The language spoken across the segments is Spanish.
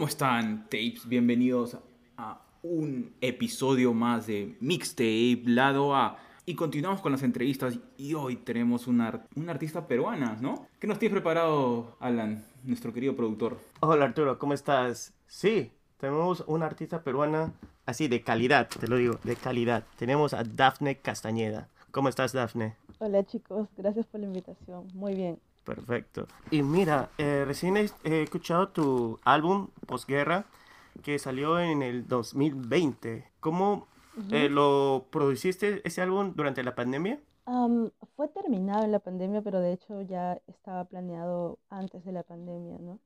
¿Cómo están, tapes? Bienvenidos a un episodio más de Mixtape Lado A. Y continuamos con las entrevistas y hoy tenemos una, una artista peruana, ¿no? ¿Qué nos tienes preparado, Alan, nuestro querido productor? Hola Arturo, ¿cómo estás? Sí, tenemos una artista peruana así de calidad, te lo digo, de calidad. Tenemos a Dafne Castañeda. ¿Cómo estás, Dafne? Hola chicos, gracias por la invitación. Muy bien. Perfecto. Y mira, eh, recién he, he escuchado tu álbum Posguerra que salió en el 2020. ¿Cómo eh, lo produciste ese álbum durante la pandemia? Am, fue terminado en la pandemia, pero de hecho ya estaba planeado antes de la pandemia, ¿no?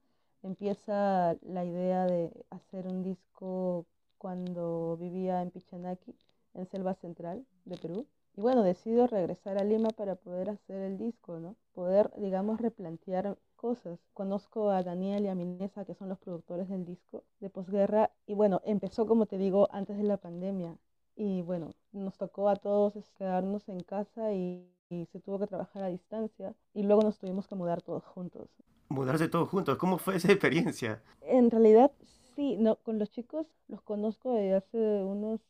Empieza la idea de hacer un disco cuando vivía en Pichanaki, en Selva Central de Perú. Y bueno, decido regresar a Lima para poder hacer el disco, ¿no? Poder, digamos, replantear cosas. Conozco a Daniel y a Minesa, que son los productores del disco de posguerra, y bueno, empezó, como te digo, antes de la pandemia. Y bueno, nos tocó a todos es, quedarnos en casa y, y se tuvo que trabajar a distancia, y luego nos tuvimos que mudar todos juntos. Mudarse todos juntos, ¿cómo fue esa experiencia? En realidad, sí, no, con los chicos los conozco desde hace unos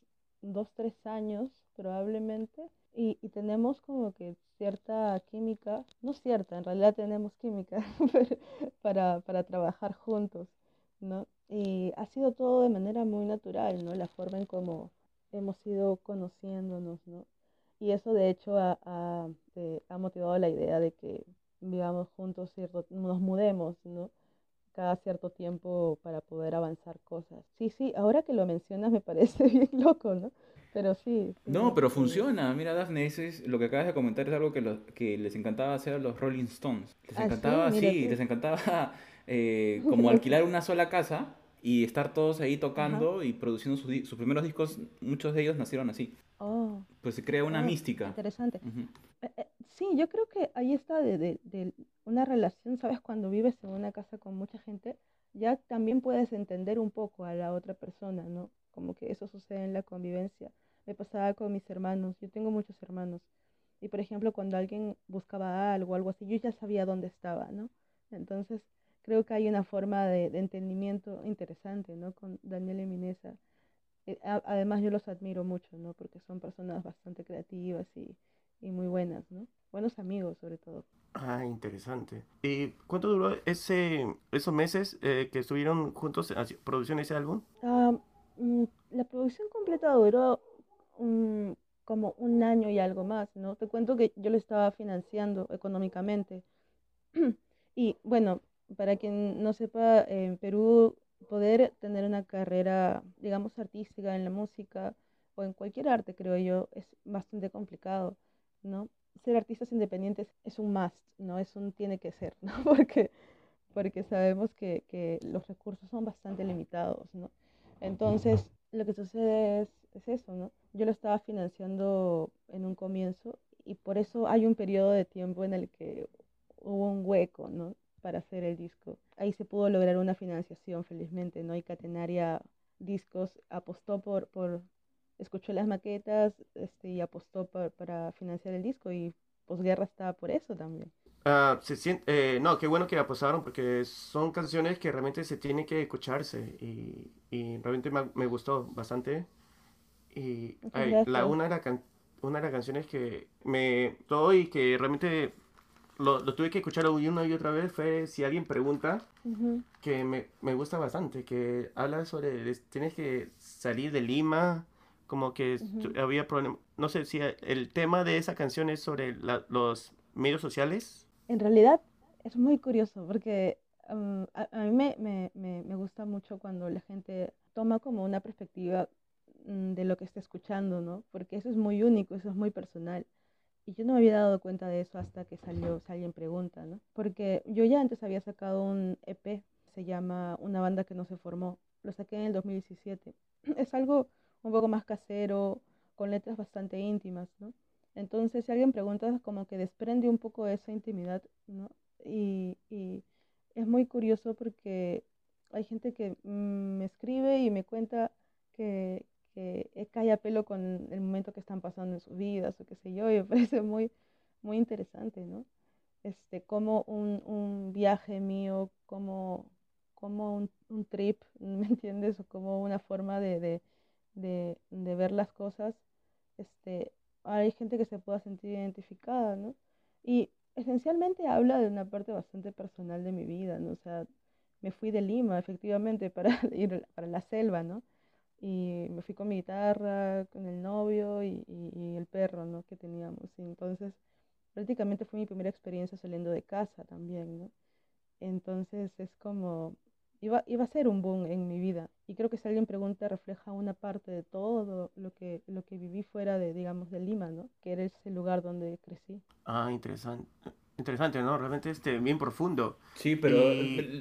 dos, tres años probablemente y, y tenemos como que cierta química, no cierta, en realidad tenemos química para, para trabajar juntos, ¿no? Y ha sido todo de manera muy natural, ¿no? La forma en cómo hemos ido conociéndonos, ¿no? Y eso de hecho ha, ha, eh, ha motivado la idea de que vivamos juntos, cierto, nos mudemos, ¿no? Cada cierto tiempo para poder avanzar cosas. Sí, sí, ahora que lo mencionas me parece bien loco, ¿no? Pero sí. sí No, pero sí. funciona. Mira, Daphne, eso es, lo que acabas de comentar es algo que, lo- que les encantaba hacer a los Rolling Stones. Les Ah, sí, encantaba, sí, tú. les encantaba eh, como alquilar una sola casa y estar todos ahí tocando y produciendo sus, sus primeros discos. Muchos de ellos nacieron así. Oh, Pues se crea una oh, mística. interesante. Ujú. Eh, eh, sí, yo creo que ahí está de, de, de una relación, ¿sabes? Cuando vives en una casa con mucha gente, ya también puedes entender un poco a la otra persona, ¿no? Como que eso sucede en la convivencia. Me pasaba con mis hermanos, yo tengo muchos hermanos. Y por ejemplo, cuando alguien buscaba algo, algo así, yo ya sabía dónde estaba, ¿no? Entonces, creo que hay una forma de, de entendimiento interesante, ¿no? Con Daniel y Minesa. Eh, Además, yo los admiro mucho, ¿no? Porque son personas bastante creativas y, y muy buenas, ¿no? Buenos amigos, sobre todo. Ah, interesante. ¿Y cuánto duró ese, esos meses eh, que estuvieron juntos produciendo ese álbum? Mm, la producción completa duró mm, como un año y algo más, ¿no? Te cuento que yo lo estaba financiando económicamente. Y bueno, para quien no sepa, en Perú poder tener una carrera, digamos, artística en la música o en cualquier arte, creo yo, es bastante complicado, ¿no? Ser artistas independientes es un must, ¿no? Es un tiene que ser, ¿no? Porque, porque sabemos que, que los recursos son bastante limitados, ¿no? Entonces, lo que sucede es, es eso, ¿no? Yo lo estaba financiando en un comienzo y por eso hay un periodo de tiempo en el que hubo un hueco, ¿no? Para hacer el disco. Ahí se pudo lograr una financiación, felizmente, ¿no? Y Catenaria Discos apostó por, por escuchó las maquetas este, y apostó por- para financiar el disco y Posguerra estaba por eso también. Ah, se sien- eh, no, qué bueno que apostaron porque son canciones que realmente se tienen que escucharse y, y realmente me, me gustó bastante. Y ay, la, una, de la can- una de las canciones que me todo y que realmente lo, lo tuve que escuchar una y otra vez fue Si alguien pregunta, Ujú. que me, me gusta bastante, que habla sobre, es- tienes que salir de Lima, como que estu- Ujú. había problemas, no sé si el tema de esa canción es sobre la- los medios sociales. En realidad es muy curioso porque um, a, a mí me, me, me, me gusta mucho cuando la gente toma como una perspectiva mm, de lo que está escuchando, ¿no? Porque eso es muy único, eso es muy personal. Y yo no me había dado cuenta de eso hasta que salió, si alguien pregunta, ¿no? Porque yo ya antes había sacado un EP, se llama Una banda que no se formó, lo saqué en el 2017. Es algo un poco más casero, con letras bastante íntimas, ¿no? Entonces, si alguien pregunta, como que desprende un poco esa intimidad, ¿no? Y, y es muy curioso porque hay gente que mm, me escribe y me cuenta que, que eh, cae a pelo con el momento que están pasando en sus vidas o qué sé yo, y me parece muy, muy interesante, ¿no? Este, como un, un viaje mío, como como un, un trip, ¿me entiendes? O como una forma de, de, de ver las cosas, este, hay gente que se pueda sentir identificada, ¿no? Y esencialmente habla de una parte bastante personal de mi vida, ¿no? O sea, me fui de Lima, efectivamente, para ir para la selva, ¿no? Y me fui con mi guitarra, con el novio y, y, el perro, ¿no? Que teníamos. Y entonces, prácticamente fue mi primera experiencia saliendo de casa también, ¿no? Entonces, es como, iba, iba a ser un boom en mi vida. Y creo que si alguien pregunta, refleja una parte de todo lo que, lo que viví fuera de, digamos, de Lima, ¿no? Que era ese lugar donde crecí. Ah, interesante. Interesante, ¿no? Realmente este, bien profundo. Sí, pero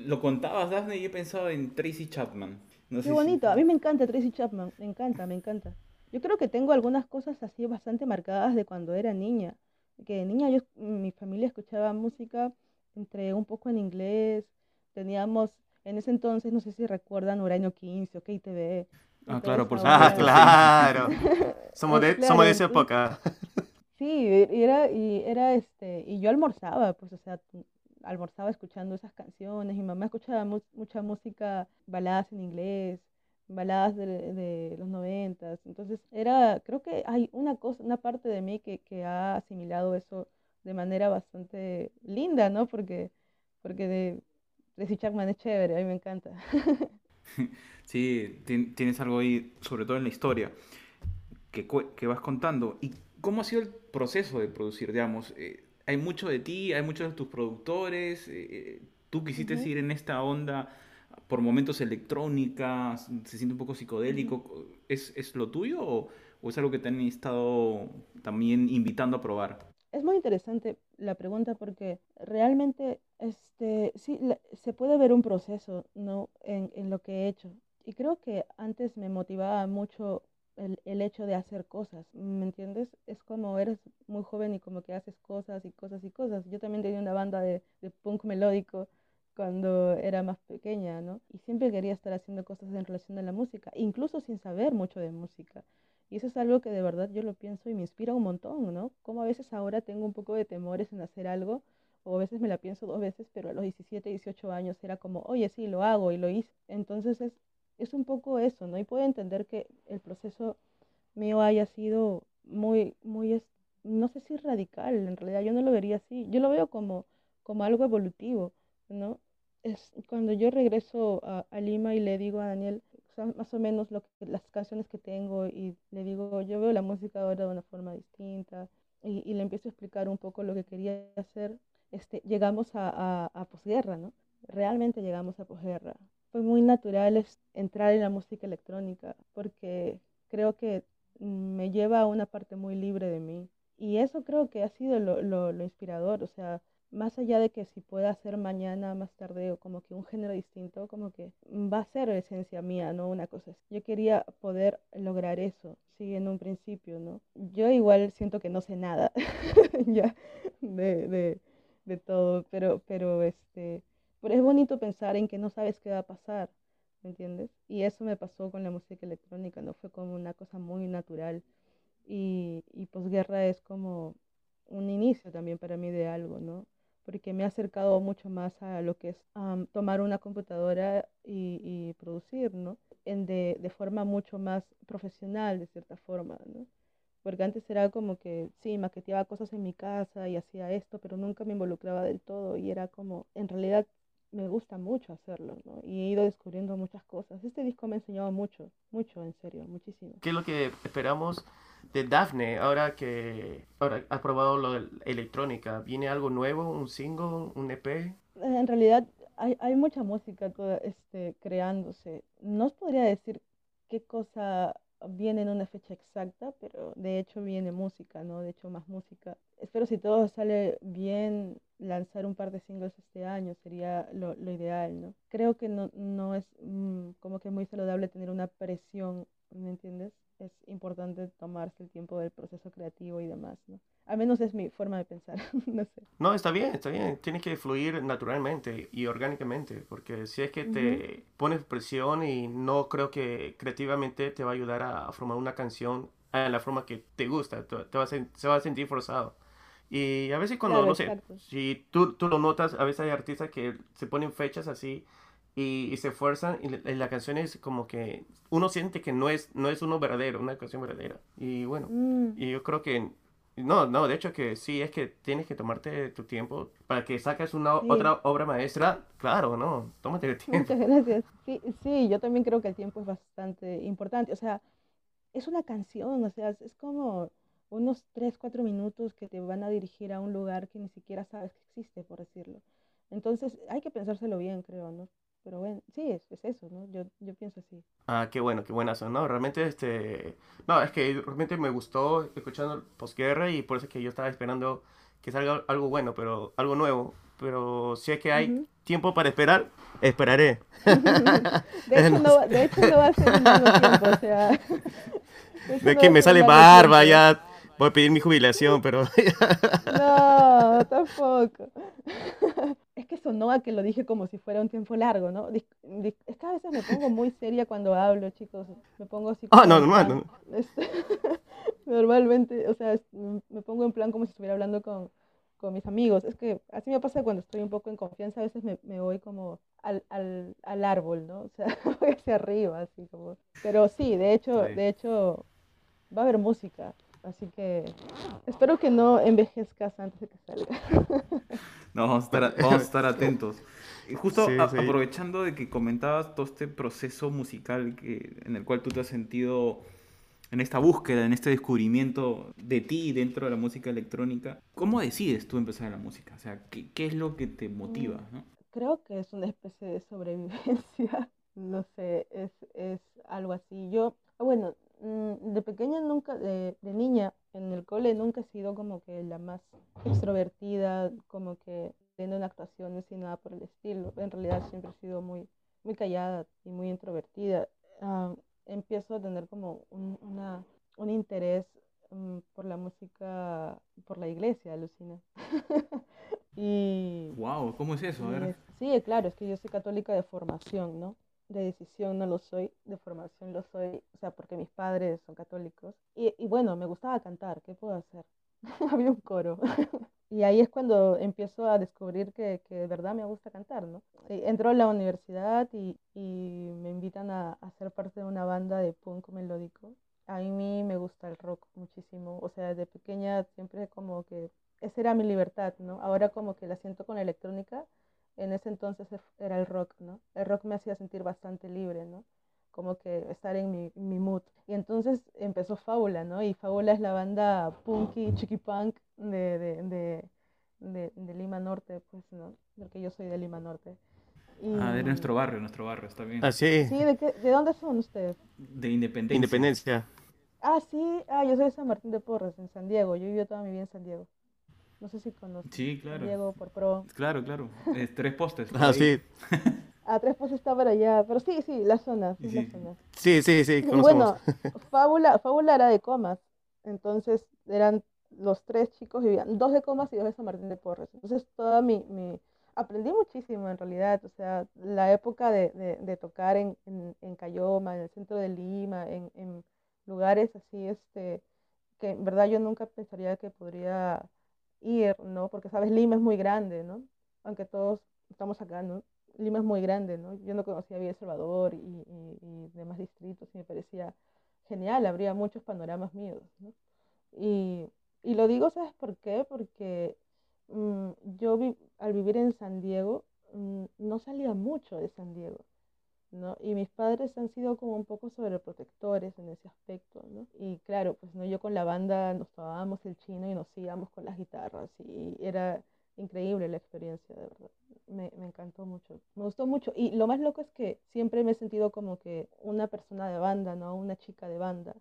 lo contabas, Daphne, y he pensado en Tracy Chapman. Qué bonito, a mí me encanta Tracy Chapman, me encanta, me encanta. Yo creo que tengo algunas cosas así bastante marcadas de cuando era niña. Que de niña yo, mi familia escuchaba música entre un poco en inglés, teníamos en ese entonces, no sé si recuerdan Uranio 15 o KTV. Ah, claro, por supuesto. Ah, claro. somos, de, somos de esa época. Sí, y era, y era este, y yo almorzaba, pues, o sea, almorzaba escuchando esas canciones. Mi mamá escuchaba mucha música, baladas en inglés, baladas de, de los noventas. Entonces, era, creo que hay una cosa, una parte de mí que, que ha asimilado eso de manera bastante linda, ¿no? Porque, porque de, Tracy Chapman es chévere, a mí me encanta. Sí, tienes algo ahí, sobre todo en la historia, que, que vas contando. ¿Y cómo ha sido el proceso de producir? Digamos, eh, hay mucho de ti, hay muchos de tus productores, eh, eh, tú quisiste ir en esta onda por momentos electrónica, se siente un poco psicodélico. ¿Es, ¿Es, lo tuyo o, o, es algo que te han estado también invitando a probar? Es muy interesante la pregunta porque realmente este, sí, se puede ver un proceso ¿no? En, en, lo que he hecho. Y creo que antes me motivaba mucho el, el, hecho de hacer cosas, ¿me entiendes? Es como eres muy joven y como que haces cosas y cosas y cosas. Yo también tenía una banda de, de punk melódico cuando era más pequeña, ¿no? Y siempre quería estar haciendo cosas en relación a la música, incluso sin saber mucho de música. Y eso es algo que de verdad yo lo pienso y me inspira un montón, ¿no? Como a veces ahora tengo un poco de temores en hacer algo, o a veces me la pienso dos veces, pero a los 17, 18 años era como, oye, sí, lo hago y lo hice. Entonces es, es un poco eso, ¿no? Y puedo entender que el proceso mío haya sido muy, muy, no sé si radical, en realidad yo no lo vería así, yo lo veo como, como algo evolutivo, ¿no? Es cuando yo regreso a, a Lima y le digo a Daniel, más o menos lo que, las canciones que tengo y le digo, yo veo la música ahora de una forma distinta y, y le empiezo a explicar un poco lo que quería hacer, este, llegamos a, a, a posguerra, ¿no? Realmente llegamos a posguerra. Fue muy natural entrar en la música electrónica porque creo que me lleva a una parte muy libre de mí. Y eso creo que ha sido lo, lo, lo inspirador, o sea, más allá de que si pueda hacer mañana, más tarde o como que un género distinto, como que va a ser esencia mía, ¿no? Una cosa así. Yo quería poder lograr eso, sí, en un principio, ¿no? Yo igual siento que no sé nada ya de, de, de, todo, pero, pero este, pero es bonito pensar en que no sabes qué va a pasar, ¿me entiendes? Y eso me pasó con la música electrónica, ¿no? Fue como una cosa muy natural. Y, y posguerra es como un inicio también para mí de algo, ¿no? Porque me ha acercado mucho más a lo que es um, tomar una computadora y, producir, ¿no? En de, de, forma mucho más profesional, de cierta forma, ¿no? Porque antes era como que, sí, maqueteaba cosas en mi casa y hacía esto, pero nunca me involucraba del todo y era como, en realidad me gusta mucho hacerlo, ¿no? Y he ido descubriendo muchas cosas. Este disco me ha enseñado mucho, mucho, en serio, muchísimo. ¿Qué es lo que esperamos de Daphne ahora que ahora ha probado lo de electrónica? ¿Viene algo nuevo, un single, un EP? En realidad hay, hay mucha música toda, este, creándose. No os podría decir qué cosa viene en una fecha exacta, pero de hecho viene música, ¿no? De hecho más música. Espero si todo sale bien, lanzar un par de singles este año sería lo, lo ideal, ¿no? Creo que no, no es mmm, como que muy saludable tener una presión, ¿me entiendes? Es importante tomarse el tiempo del proceso creativo y demás, ¿no? Al menos es mi forma de pensar, no sé. No, está bien, está bien. Tiene que fluir naturalmente y orgánicamente, porque si es que te uh -huh. pones presión y no creo que creativamente te va a ayudar a formar una canción en la forma que te gusta, te va a, se va a sentir forzado. Y a veces cuando, claro, no sé, exacto. si tú, tú lo notas, a veces hay artistas que se ponen fechas así y, se esfuerzan y, la canción es como que uno siente que no es, no es uno verdadero, una canción verdadera. Y bueno, Mm, y yo creo que, no, no, de hecho que sí, es que tienes que tomarte tu tiempo para que saques una Sí. otra obra maestra, claro, no, tómate el tiempo. Muchas gracias. Sí, sí, yo también creo que el tiempo es bastante importante. O sea, es una canción, o sea, es es como unos 3 4 minutos que te van a dirigir a un lugar que ni siquiera sabes que existe, por decirlo. Entonces, hay que pensárselo bien, creo, ¿no? Pero bueno, sí, es, es eso, ¿no? Yo, yo pienso así. Ah, qué bueno, qué buenazo, ¿no? Realmente, este, no, es que realmente me gustó escuchando el posguerra y por eso es que yo estaba esperando que salga algo bueno, pero algo nuevo. Pero si es que hay Ujú. tiempo para esperar, esperaré. De hecho, no, de hecho, no va a ser mismo tiempo, o sea. De De no que me sale barba, tiempo. ya voy a pedir mi jubilación, pero No, tampoco. Es que sonó a que lo dije como si fuera un tiempo largo, ¿no? Dis- dis- Es que a veces me pongo muy seria cuando hablo, chicos. Me pongo así Ah, no, normal, este, Normalmente, o sea, me pongo en plan como si estuviera hablando con, con mis amigos. Es que así me pasa cuando estoy un poco en confianza, a veces me, me voy como al, al, al árbol, ¿no? O sea, voy hacia arriba, así como. Pero sí, de hecho, Sí. de hecho, va a haber música. Así que espero que no envejezcas antes de que salga. No, vamos a estar, vamos a estar atentos. Y justo Sí, a- sí. aprovechando de que comentabas todo este proceso musical que, en el cual tú te has sentido en esta búsqueda, en este descubrimiento de ti dentro de la música electrónica, ¿cómo decides tú empezar la música? O sea, ¿qué, qué es lo que te motiva? ¿no? Creo que es una especie de sobrevivencia. No sé, es, es algo así. Yo, ah, bueno, mm, de pequeña nunca, de, de niña, en el cole nunca he sido como que la más extrovertida, como que teniendo actuaciones y nada por el estilo. En realidad siempre he sido muy, muy callada y muy introvertida. Ah, empiezo a tener como un, una, un interés mm, por la música, por la iglesia, alucina. Y Wow, ¿cómo es eso? A y ver. es- sí, claro, es que yo soy católica de formación, ¿no? De decisión no lo soy, de formación lo soy, o sea, porque mis padres son católicos. Y, y bueno, me gustaba cantar, ¿qué puedo hacer? Había un coro. Y ahí es cuando empiezo a descubrir que, que de verdad me gusta cantar, ¿no? Y entro a la universidad y, y me invitan a, a ser parte de una banda de punk melódico. A mí me gusta el rock muchísimo, o sea, desde pequeña siempre como que esa era mi libertad, ¿no? Ahora como que la siento con electrónica, en ese entonces es- era el rock, ¿no? El rock me hacía sentir bastante libre, ¿no? Como que estar en mi, mi mood. Y entonces empezó Fábula, ¿no? Y Fábula es la banda punky, chiqui punk de, de, de, de, de Lima Norte, pues, ¿no? Porque yo soy de Lima Norte. Y, Ah, de nuestro barrio, nuestro barrio, está bien. así, Sí, ¿de, qué, ¿de dónde son ustedes? De independencia. independencia. Ah, sí, ah, yo soy de San Martín de Porres, en San Diego. Yo viví toda mi vida en San Diego. No sé si conoces. Sí, San claro. Diego por pro. Claro, claro. Es tres postes. Ah, sí, Ah, Tres Pozos está por allá. Pero sí, sí, la zona, sí, Sí, la sí. zona. sí, sí, sí, Y conocemos. bueno, Fábula, Fábula era de Comas. Entonces eran los tres chicos, vivían dos de Comas y dos de San Martín de Porres. Entonces toda mi, mi... Aprendí muchísimo en realidad. O sea, la época de, de, de tocar en, en, en Cayoma, en el centro de Lima, en, en lugares así, este, que en verdad yo nunca pensaría que podría ir, ¿no? Porque, sabes, Lima es muy grande, ¿no? Aunque todos estamos acá, ¿no? Lima es muy grande, ¿no? Yo no conocía Villa El Salvador y, y, y demás distritos y me parecía genial, habría muchos panoramas míos, ¿no? Y, y lo digo, ¿sabes por qué? Porque mm, yo al vivir en San Diego mm, no salía mucho de San Diego, ¿no? Y mis padres han sido como un poco sobreprotectores en ese aspecto, ¿no? Y claro, pues no, yo con la banda nos tomábamos el chino y nos íbamos con las guitarras y era increíble la experiencia, de verdad. Me, me encantó mucho, me gustó mucho. Y lo más loco es que siempre me he sentido como que una persona de banda, ¿no? Una chica de banda.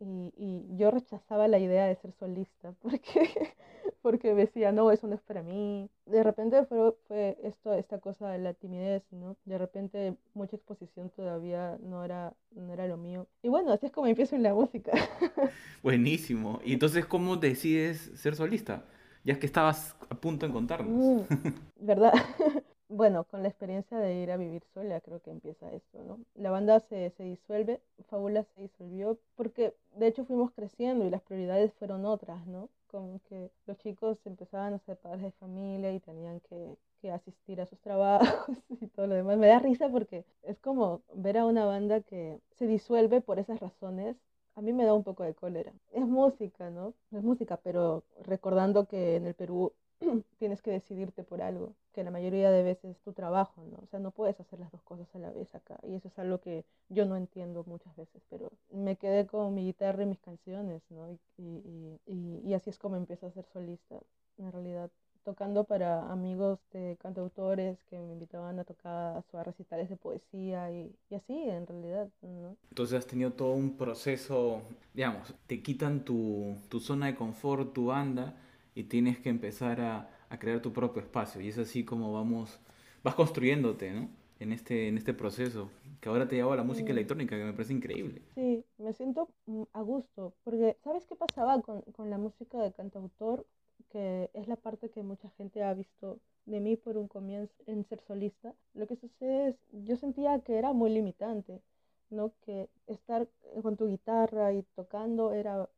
Y, y yo rechazaba la idea de ser solista porque, porque decía, no, eso no es para mí. De repente fue, fue esto, esta cosa de la timidez, ¿no? De repente mucha exposición todavía no era, no era lo mío. Y bueno, así es como empiezo en la música. Buenísimo. Y entonces, ¿cómo decides ser solista? Ya es que estabas a punto de contarnos. Mm, ¿verdad? Bueno, con la experiencia de ir a vivir sola, creo que empieza esto, ¿no? La banda se, se disuelve, Fábula se disolvió, porque de hecho fuimos creciendo y las prioridades fueron otras, ¿no? como que los chicos empezaban a ser padres de familia y tenían que, que asistir a sus trabajos y todo lo demás. Me da risa porque es como ver a una banda que se disuelve por esas razones a mí me da un poco de cólera. Es música, ¿no? Es música, pero recordando que en el Perú tienes que decidirte por algo, que la mayoría de veces es tu trabajo, ¿no? O sea, no puedes hacer las dos cosas a la vez acá. Y eso es algo que yo no entiendo muchas veces, pero me quedé con mi guitarra y mis canciones, ¿no? Y, y, y así es como empiezo a ser solista, en realidad tocando para amigos de cantautores que me invitaban a tocar a recitales de poesía y, y, así en realidad. ¿no? Entonces has tenido todo un proceso, digamos, te quitan tu, tu zona de confort, tu banda y tienes que empezar a, a, crear tu propio espacio y es así como vamos, vas construyéndote, ¿no? En este, en este proceso, que ahora te lleva a la música electrónica, que me parece increíble. Sí, me siento mm, a gusto, porque ¿sabes qué pasaba con, con la música de cantautor? que es la parte que mucha gente ha visto de mí por un comienzo en ser solista, lo que sucede es, yo sentía que era muy limitante, ¿no? Que estar con tu guitarra y tocando era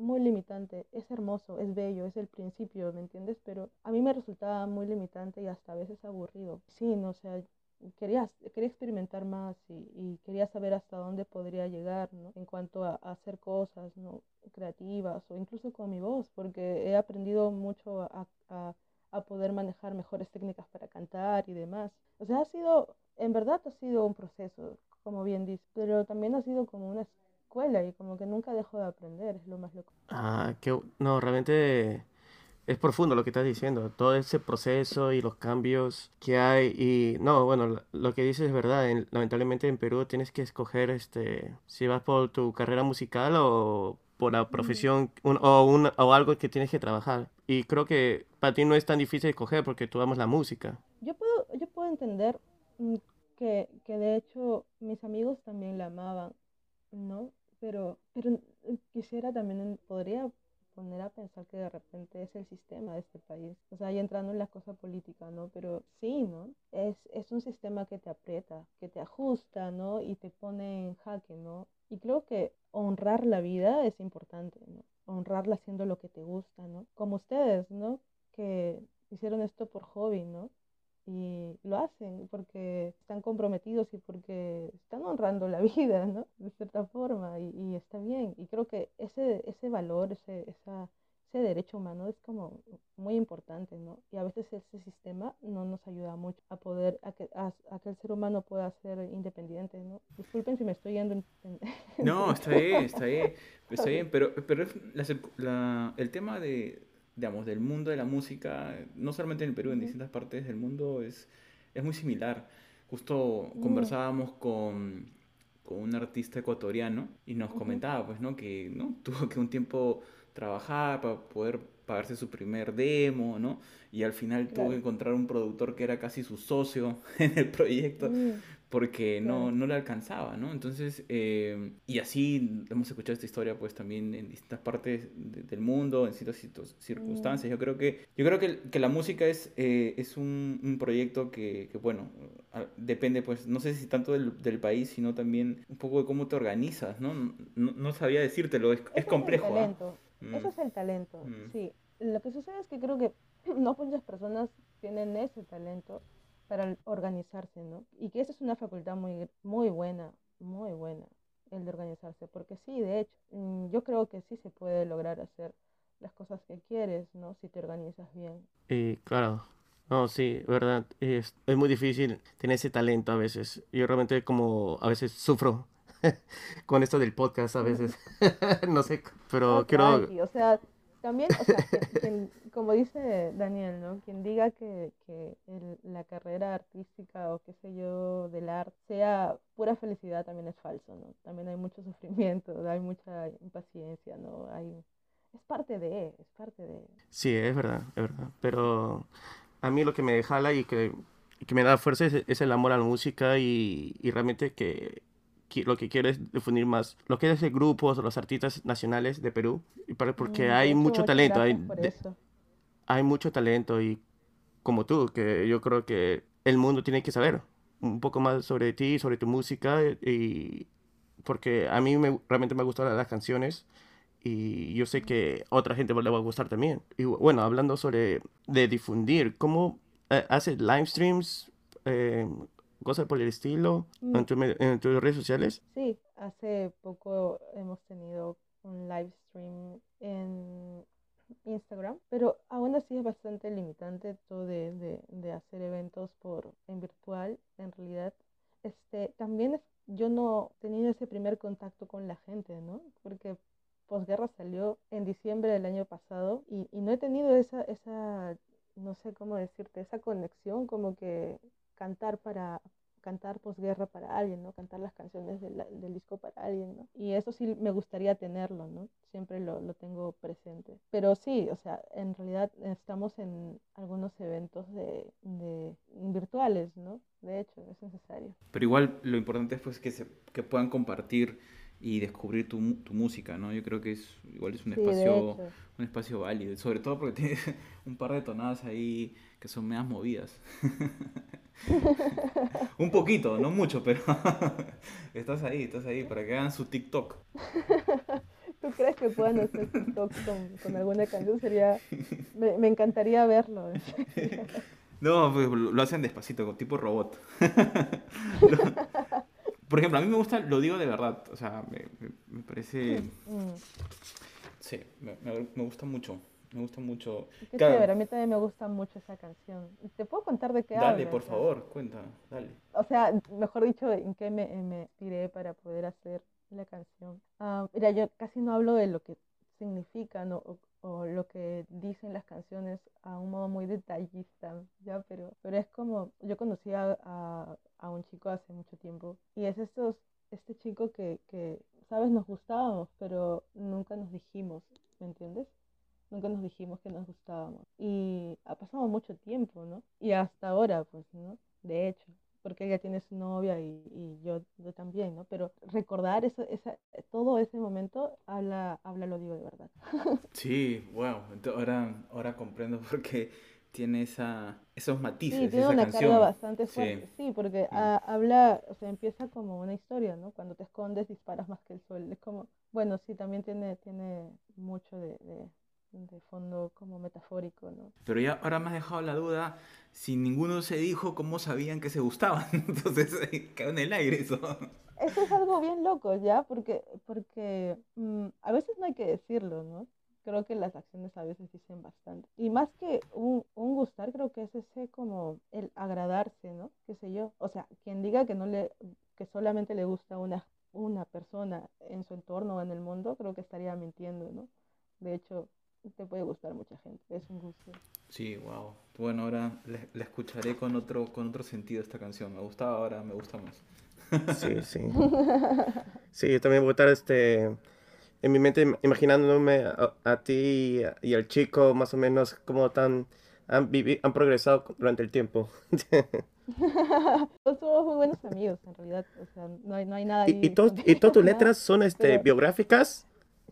muy limitante. Es hermoso, es bello, es el principio, ¿me entiendes? Pero a mí me resultaba muy limitante y hasta a veces aburrido. Sí, no, o sea, quería, quería experimentar más y, y, quería saber hasta dónde podría llegar, ¿no? En cuanto a, a, hacer cosas, ¿no? Creativas o incluso con mi voz, porque he aprendido mucho a, a, a, poder manejar mejores técnicas para cantar y demás. O sea, ha sido, en verdad ha sido un proceso, como bien dices, pero también ha sido como una escuela y como que nunca dejo de aprender, es lo más loco. Ah, que no, realmente es profundo lo que estás diciendo, todo ese proceso y los cambios que hay y no, bueno, lo que dices es verdad, lamentablemente en Perú tienes que escoger este si vas por tu carrera musical o por la profesión o, un, o algo que tienes que trabajar. Y creo que para ti no es tan difícil escoger porque tú amas la música. Yo puedo, yo puedo entender mm, que, que de hecho mis amigos también la amaban, ¿no? Pero, pero quisiera también, podría poner a pensar que de repente es el sistema de este país. O sea, ya entrando en la cosa política, ¿no? Pero sí, ¿no? Es, es un sistema que te aprieta, que te ajusta, ¿no? Y te pone en jaque, ¿no? Y creo que honrar la vida es importante, ¿no? Honrarla haciendo lo que te gusta, ¿no? Como ustedes, ¿no? Que hicieron esto por hobby, ¿no? Y lo hacen porque están comprometidos y porque están honrando la vida, ¿no? De cierta forma y, y está bien. Y creo que ese, ese valor, ese, esa, ese derecho humano es como muy importante, ¿no? Y a veces ese sistema no nos ayuda mucho a poder, a que, a, a que el ser humano pueda ser independiente, ¿no? Disculpen si me estoy yendo en... No, está bien, está bien, está bien, pero, pero la, la, el tema de digamos, del mundo de la música, no solamente en el Perú, en distintas partes del mundo, es, es muy similar. Justo conversábamos con, con un artista ecuatoriano y nos comentaba, pues, ¿no? Que, ¿no? Tuvo que un tiempo trabajar para poder pagarse su primer demo, ¿no? Y al final tuvo que encontrar un productor que era casi su socio en el proyecto mm porque no, no le alcanzaba, ¿no? Entonces, eh, y así hemos escuchado esta historia pues también en distintas partes del mundo, en ciertas circunstancias. Yo creo que, yo creo que, que la música es, eh, es un, un, proyecto que, que, bueno, depende pues, no sé si tanto del, del, país, sino también un poco de cómo te organizas, ¿no? No, no sabía decírtelo, es, es complejo. Es el talento. ¿eh? Eso es el talento, mm. sí. Lo que sucede es que creo que no muchas personas tienen ese talento para organizarse, ¿no? Y que esa es una facultad muy, muy buena, muy buena, el de organizarse, porque sí, de hecho, mm, yo creo que sí se puede lograr hacer las cosas que quieres, ¿no? Si te organizas bien. Y claro, no, sí, verdad, es, es muy difícil tener ese talento a veces. Yo realmente como a veces sufro con esto del podcast a veces, no sé, pero quiero... O sea, también, o sea, quien, como dice Daniel, ¿no? Quien diga que, que el, la carrera artística o qué sé yo del arte sea pura felicidad también es falso, ¿no? También hay mucho sufrimiento, hay mucha impaciencia, ¿no? Hay, es parte de, es parte de. Sí, es verdad, es verdad. Pero a mí lo que me jala y que, que me da fuerza es, es, el amor a la música y, y realmente que lo que quiero es definir más lo que es el grupo los artistas nacionales de Perú, porque mm, hay mucho talento, hay, hay mucho talento y como tú, que yo creo que el mundo tiene que saber un poco más sobre ti, sobre tu música y porque a mí me, realmente me gustan las canciones y yo sé que otra gente le va a gustar también. Y bueno, hablando sobre de difundir, ¿cómo eh, haces live streams? Eh, cosas por el estilo Mm, en, tu en tus redes sociales? Sí, hace poco hemos tenido un live stream en Instagram, pero aún así es bastante limitante esto de, de, de hacer eventos por en virtual, en realidad. Este, también es- yo no he tenido ese primer contacto con la gente, ¿no? Porque Posguerra salió en diciembre del año pasado y, y no he tenido esa, esa, no sé cómo decirte, esa conexión como que cantar para cantar posguerra para alguien, ¿no? Cantar las canciones del, del disco para alguien, ¿no? Y eso sí me gustaría tenerlo, ¿no? Siempre lo, lo tengo presente. Pero sí, o sea, en realidad estamos en algunos eventos de, de virtuales, ¿no? De hecho, es necesario. Pero igual lo importante es pues que, se, que puedan compartir y descubrir tu, tu música, ¿no? Yo creo que es igual es un Sí, de espacio un espacio válido, sobre todo porque tiene un par de tonadas ahí que son medias movidas. Un poquito, no mucho, pero estás ahí, estás ahí para que hagan su TikTok. ¿Tú crees que puedan hacer TikTok con, con alguna canción? Sería, me, me encantaría verlo. No, pues, lo hacen despacito, tipo robot. Lo- Por ejemplo, a mí me gusta, lo digo de verdad, o sea, me, me- me parece, Mm, sí, me- me gusta mucho, me gusta mucho. qué chévere, a mí también me gusta mucho esa canción. ¿Te puedo contar de qué dale, habla? por O sea, favor, cuenta, dale. o sea, mejor dicho, en qué me, me inspiré para poder hacer la canción. Ah, mira, yo casi no hablo de lo que significan o, o- o lo que dicen las canciones a un modo muy detallista, ¿ya? Pero, pero es como, yo conocí a, a- a un chico hace mucho tiempo y es estos, este chico que, que, ¿sabes? Nos gustábamos, pero nunca nos dijimos, ¿me entiendes? Nunca nos dijimos que nos gustábamos. Y ha pasado mucho tiempo, ¿no? Y hasta ahora, pues, ¿no? De hecho, porque ella tiene su novia y, y yo, yo también, ¿no? Pero recordar eso, esa, todo ese momento, habla, habla, lo digo de verdad. Sí, wow, ento- ahora, ahora comprendo por qué tiene esa, esos Sí, matices, tiene esa una canción. carga bastante Sí. fuerte, sí, porque Mm. ah, habla, o sea, empieza como una historia, ¿no? Cuando te escondes disparas más que el sol. Es como, bueno, sí, también tiene, tiene mucho de, de, de fondo como metafórico, ¿no? Pero ya ahora me has dejado la duda, si ninguno se dijo cómo sabían que se gustaban, entonces eh, quedó en el aire eso. Eso es algo bien loco, ¿ya? Porque, porque mm, a veces no hay que decirlo, ¿no? Creo que las acciones a veces dicen bastante. Y más que un, un gustar, creo que es ese como el agradarse, ¿no? Qué sé yo. O sea, quien diga que no le, que solamente le gusta una, una persona en su entorno o en el mundo, creo que estaría mintiendo, ¿no? De hecho, te puede gustar mucha gente, es un gusto. Sí, wow. Bueno, ahora la, la escucharé con otro, con otro sentido esta canción. Me gustaba, ahora me gusta más. Sí, sí. Sí, yo también voy a estar este, en mi mente im- imaginándome a, a ti y, a- y al chico más o menos cómo tan han, vivi- han progresado durante el tiempo. Todos somos muy buenos amigos, en realidad. O sea, no hay, no hay nada Y, ahí y, y todas tus letras son este, Pero- biográficas.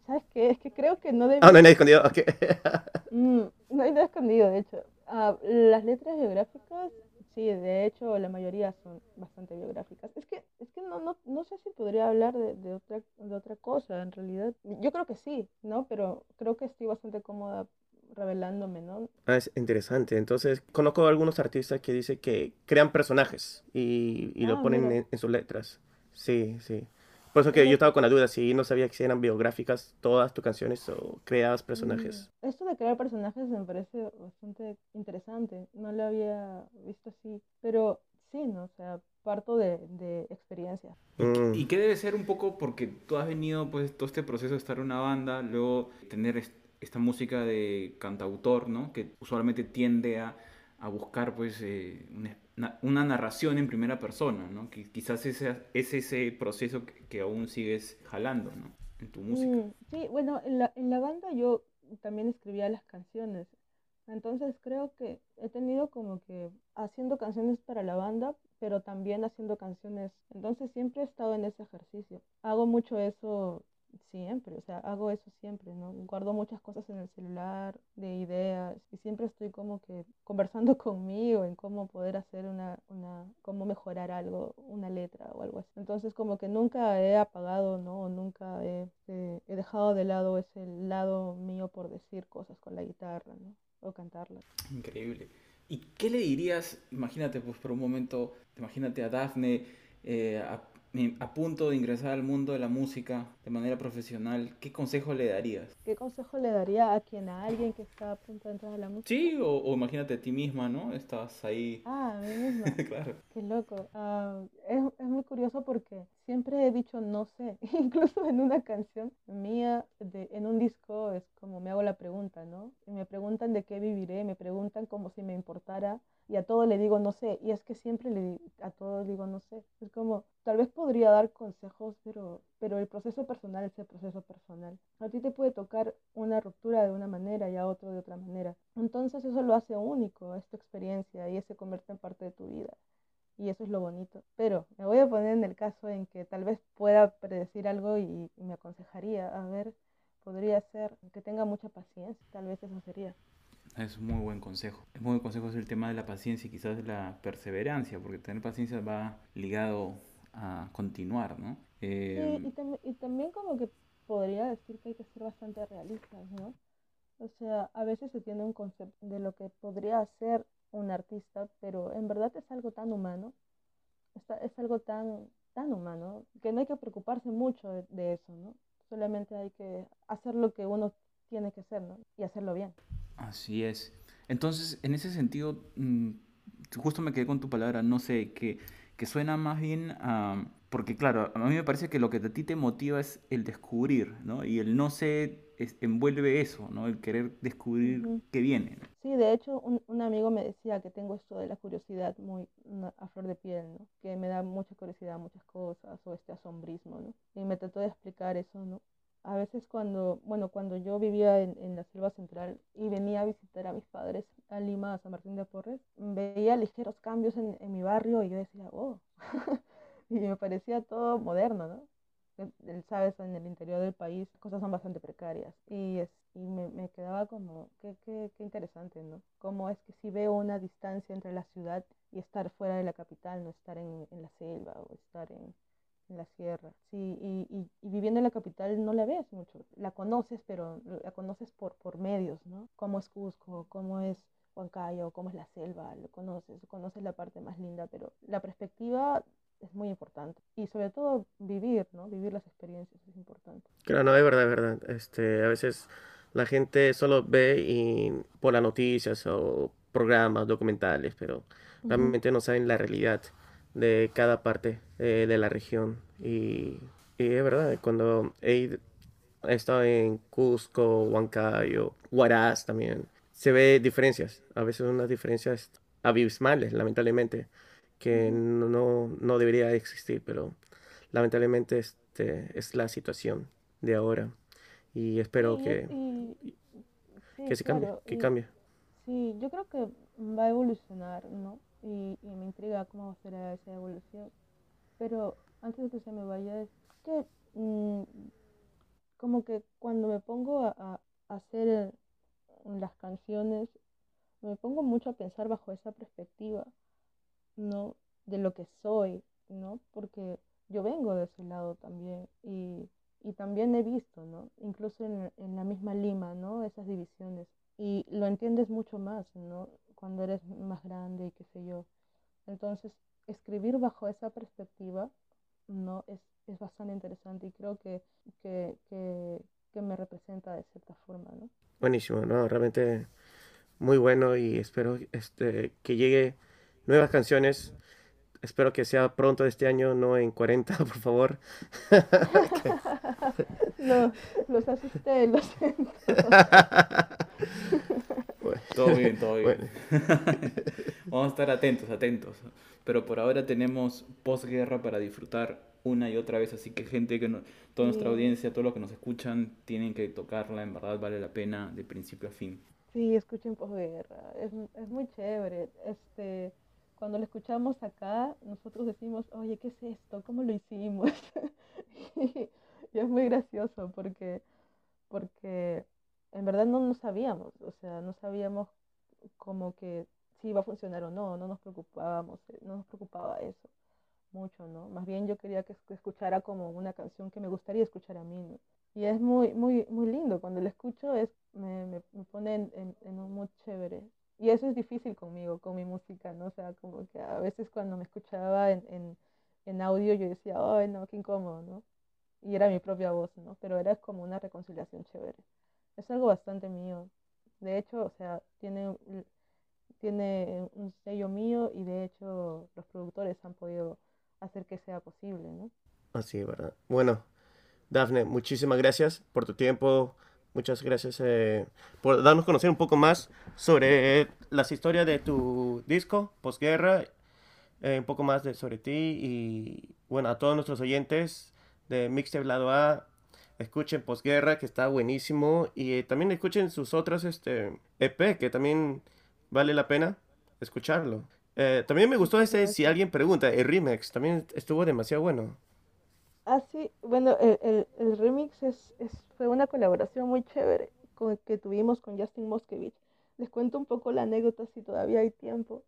¿Sabes qué? Es que creo que no debe... Ah, no hay nada escondido. ok. Mm, no hay nada escondido, de hecho. Ah, las letras biográficas, sí, de hecho, la mayoría son bastante biográficas. Es que, es que no, no, no sé si podría hablar de, de otra, de otra cosa, en realidad. Yo creo que sí, ¿no? Pero creo que estoy bastante cómoda revelándome, ¿no? Ah, es interesante. Entonces, conozco a algunos artistas que dicen que crean personajes y, y lo Ah, ponen en, en sus letras. Sí, sí. Por eso que yo estaba con la duda si no sabía si eran biográficas todas tus canciones o creabas personajes. Mm, Esto de crear personajes me parece bastante interesante. No lo había visto así. Pero sí, ¿no? O sea, parto de, de experiencia. Mm. ¿Y qué debe ser un poco porque tú has venido pues todo este proceso de estar en una banda, luego tener est- esta música de cantautor, ¿no? Que usualmente tiende a, a buscar pues eh, una, na- una narración en primera persona, ¿no? Que quizás ese, es ese proceso que, que aún sigues jalando, ¿no? En tu música. Mm, sí, bueno, en la, en la banda yo también escribía las canciones. Entonces creo que he tenido como que haciendo canciones para la banda, pero también haciendo canciones. Entonces siempre he estado en ese ejercicio. Hago mucho eso Siempre, o sea, hago eso siempre, ¿no? Guardo muchas cosas en el celular, de ideas, y siempre estoy como que conversando conmigo en cómo poder hacer una, una, cómo mejorar algo, una letra o algo así. Entonces como que nunca he apagado, ¿no? Nunca he, he, he dejado de lado ese lado mío por decir cosas con la guitarra, ¿no? O cantarlas. Increíble. ¿Y qué le dirías, imagínate pues por un momento, imagínate a Dafne, eh, a a punto de ingresar al mundo de la música de manera profesional, ¿qué consejo le darías? ¿Qué consejo le daría a quien, a alguien que está a punto de entrar a la música? Sí, o, imagínate a ti misma, ¿no? Estás ahí. Ah, a mí misma. claro. Qué loco. Ah, es, es, muy curioso porque siempre he dicho no sé. Incluso en una canción mía, de, en un disco, es como me hago la pregunta, ¿no? Y me preguntan de qué viviré, me preguntan como si me importara y a todo le digo no sé, y es que siempre le, a todos digo no sé. Es como, tal vez podría dar consejos, pero, pero el proceso personal es el proceso personal. A ti te puede tocar una ruptura de una manera y a otro de otra manera. Entonces eso lo hace único, es tu experiencia y se convierte en parte de tu vida. Y eso es lo bonito. Pero me voy a poner en el caso en que tal vez pueda predecir algo y, y me aconsejaría, a ver, podría ser que tenga mucha paciencia, tal vez eso sería. Es un muy buen consejo. Es muy buen consejo es el tema de la paciencia y quizás de la perseverancia, porque tener paciencia va ligado a continuar, ¿no? Eh... Sí, y, y, también como que podría decir que hay que ser bastante realistas, ¿no? O sea, a veces se tiene un concepto de lo que podría ser un artista, pero en verdad es algo tan humano, es algo tan, tan humano, que no hay que preocuparse mucho de, de eso, ¿no? Solamente hay que hacer lo que uno tiene que hacer, ¿no? Y hacerlo bien. Así es. Entonces, en ese sentido, mm, justo me quedé con tu palabra, no sé, que, que suena más bien a... Porque claro, a mí me parece que lo que a ti te motiva es el descubrir, ¿no? Y el no sé envuelve eso, ¿no? El querer descubrir qué viene. Sí, de hecho, un, un, amigo me decía que tengo esto de la curiosidad muy a flor de piel, ¿no? Que me da mucha curiosidad muchas cosas, o este asombrismo, ¿no? Y me trató de explicar eso, ¿no? A veces cuando, bueno, cuando yo vivía en, en, la selva central y venía a visitar a mis padres a Lima, a San Martín de Porres, veía ligeros cambios en, en mi barrio y yo decía, oh, y me parecía todo moderno, ¿no? Sabes, en el interior del país cosas son bastante precarias y, es, y me, me, quedaba como, qué, qué, qué interesante, ¿no? Cómo es que si veo una distancia entre la ciudad y estar fuera de la capital, no estar en, en la selva o estar en, en la sierra. Sí, y, y, y, viviendo en la capital no la ves mucho. La conoces, pero la conoces por, por medios, ¿no? Cómo es Cusco, cómo es Huancayo, cómo es la selva, lo conoces, conoces la parte más linda, pero la perspectiva es muy importante. Y sobre todo vivir, ¿no? Vivir las experiencias es importante. Claro, no, es verdad, es verdad. Este, a veces la gente solo ve y, por las noticias o programas, documentales, pero uh -huh. realmente no saben la realidad de cada parte eh, de la región. Y, y, es verdad, cuando he, estado en Cusco, Huancayo, Huaraz también, se ve diferencias, a veces unas diferencias abismales, lamentablemente, que no, no debería existir, pero lamentablemente este, es la situación de ahora. Y espero Sí, que, y- sí, que se cambie, claro, que y- cambie. Sí, yo creo que va a evolucionar, ¿no? Y, y me intriga cómo será esa evolución. Pero antes de que se me vaya, es que mm, como que cuando me pongo a, a- hacer las canciones, me pongo mucho a pensar bajo esa perspectiva, ¿no? De lo que soy, ¿no? Porque yo vengo de ese lado también y, y también he visto, ¿no? Incluso en, en la misma Lima, ¿no? Esas divisiones. Y lo entiendes mucho más, ¿no? Cuando eres más grande y qué sé yo. Entonces, escribir bajo esa perspectiva, ¿no? Es, es bastante interesante y creo que, que, que, que me representa de cierta forma, ¿no? Buenísimo, ¿no? Realmente muy bueno y espero este, que llegue nuevas canciones. Espero que sea pronto este año, no en 40, por favor. No, los asusté, lo siento. Todo bien, todo bien. bueno, Vamos a estar atentos, atentos. Pero por ahora tenemos posguerra para disfrutar una y otra vez, así que gente que no, toda nuestra Sí. audiencia, todos los que nos escuchan, tienen que tocarla, en verdad vale la pena de principio a fin. Sí, escuchen posguerra, es, es muy chévere. Este, cuando lo escuchamos acá, nosotros decimos, oye, ¿qué es esto? ¿Cómo lo hicimos? Y, y es muy gracioso porque, porque en verdad no nos sabíamos, o sea, no sabíamos como que si iba a funcionar o no, no nos preocupábamos, eh, no nos preocupaba eso mucho, ¿no? Más bien yo quería que escuchara como una canción que me gustaría escuchar a mí, ¿no? Y es muy, muy, muy lindo, cuando lo escucho es, me, me, pone en, en, un mood chévere. Y eso es difícil conmigo, con mi música, ¿no? O sea, como que a veces cuando me escuchaba en, en, en audio yo decía, ay, no, qué incómodo, ¿no? Y era mi propia voz, ¿no? Pero era como una reconciliación chévere. Es algo bastante mío. De hecho, o sea, tiene tiene un sello mío y de hecho los productores han podido hacer que sea posible, ¿no? Así, ¿verdad? Bueno, Dafne, muchísimas gracias por tu tiempo, muchas gracias eh, por darnos conocer un poco más sobre las historias de tu disco, posguerra, eh, un poco más de, sobre ti y bueno, a todos nuestros oyentes de Mixtape A, escuchen posguerra que está buenísimo y también escuchen sus otras este, EP que también vale la pena escucharlo. Eh, también me gustó ese, si alguien pregunta, el remix también estuvo demasiado bueno. Ah, sí, bueno, el, el, remix es, es, fue una colaboración muy chévere con, que tuvimos con Justin Moskevich. Les cuento un poco la anécdota si todavía hay tiempo.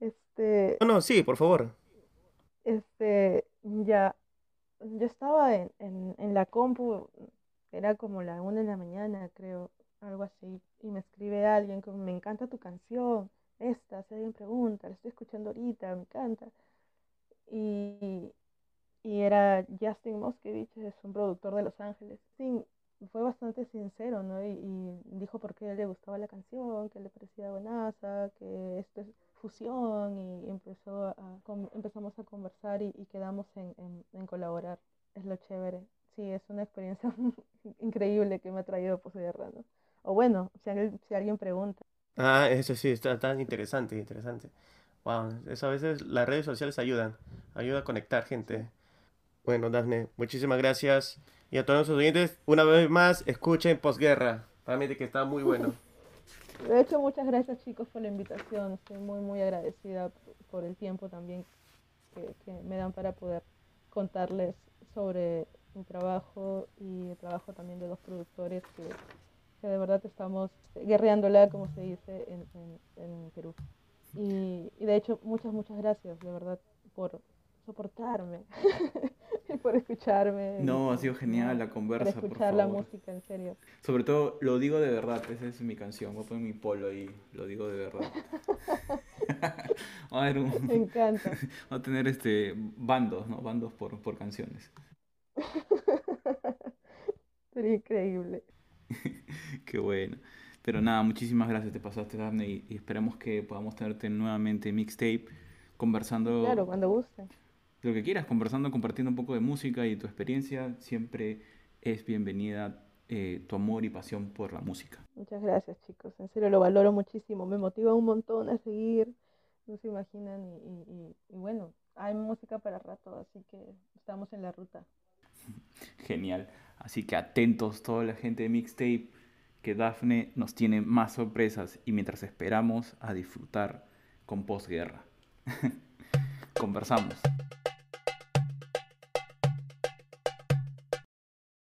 Este. No, no, sí, por favor. Este, ya, yo estaba en, en, en la compu, era como la una de la mañana, creo, algo así, y me escribe alguien como, me encanta tu canción, esta, si alguien pregunta, la estoy escuchando ahorita, me encanta. Y, y era Justin Moskevich, es un productor de Los Ángeles. Sí, fue bastante sincero, ¿no? Y, y, dijo por qué le gustaba la canción, que le parecía buenaza, que esto es fusión y empezó a, empezamos a conversar y, quedamos en, en, en, colaborar. Es lo chévere. Sí, es una experiencia increíble que me ha traído posguerra, ¿no? O bueno, si, si alguien pregunta. Ah, eso sí, está tan interesante, interesante. Wow, eso a veces las redes sociales ayudan, ayuda a conectar gente. Bueno, Dafne, muchísimas gracias. Y a todos los oyentes, una vez más, escuchen posguerra. Mí que está muy bueno. De hecho, muchas gracias chicos por la invitación. Estoy muy, muy agradecida por el tiempo también que, me dan para poder contarles sobre mi trabajo y el trabajo también de los productores que que de verdad estamos guerreándola, como se dice en, en, Perú. Y, y, de hecho, muchas, muchas gracias, de verdad, por soportarme escucharme. No, ha sido genial la conversa. Por escuchar la música, en serio. Sobre todo, lo digo de verdad, esa es mi canción. Voy a poner mi polo ahí, lo digo de verdad. a ver Me encanta. Va a tener este bandos, ¿no? Bandos por, por canciones. Sería increíble. Qué bueno. Pero nada, muchísimas gracias, te pasaste, Daphne, y, esperamos que podamos tenerte nuevamente mixtape, conversando. Claro, cuando guste. Lo que quieras, conversando, compartiendo un poco de música y tu experiencia. Siempre es bienvenida eh, tu amor y pasión por la música. Muchas gracias, chicos. En serio, lo valoro muchísimo. Me motiva un montón a seguir. No se imaginan. Y, y bueno, hay música para rato, así que estamos en la ruta. Genial. Así que atentos toda la gente de Mixtape, que Dafne nos tiene más sorpresas y mientras esperamos a disfrutar con posguerra. Conversamos.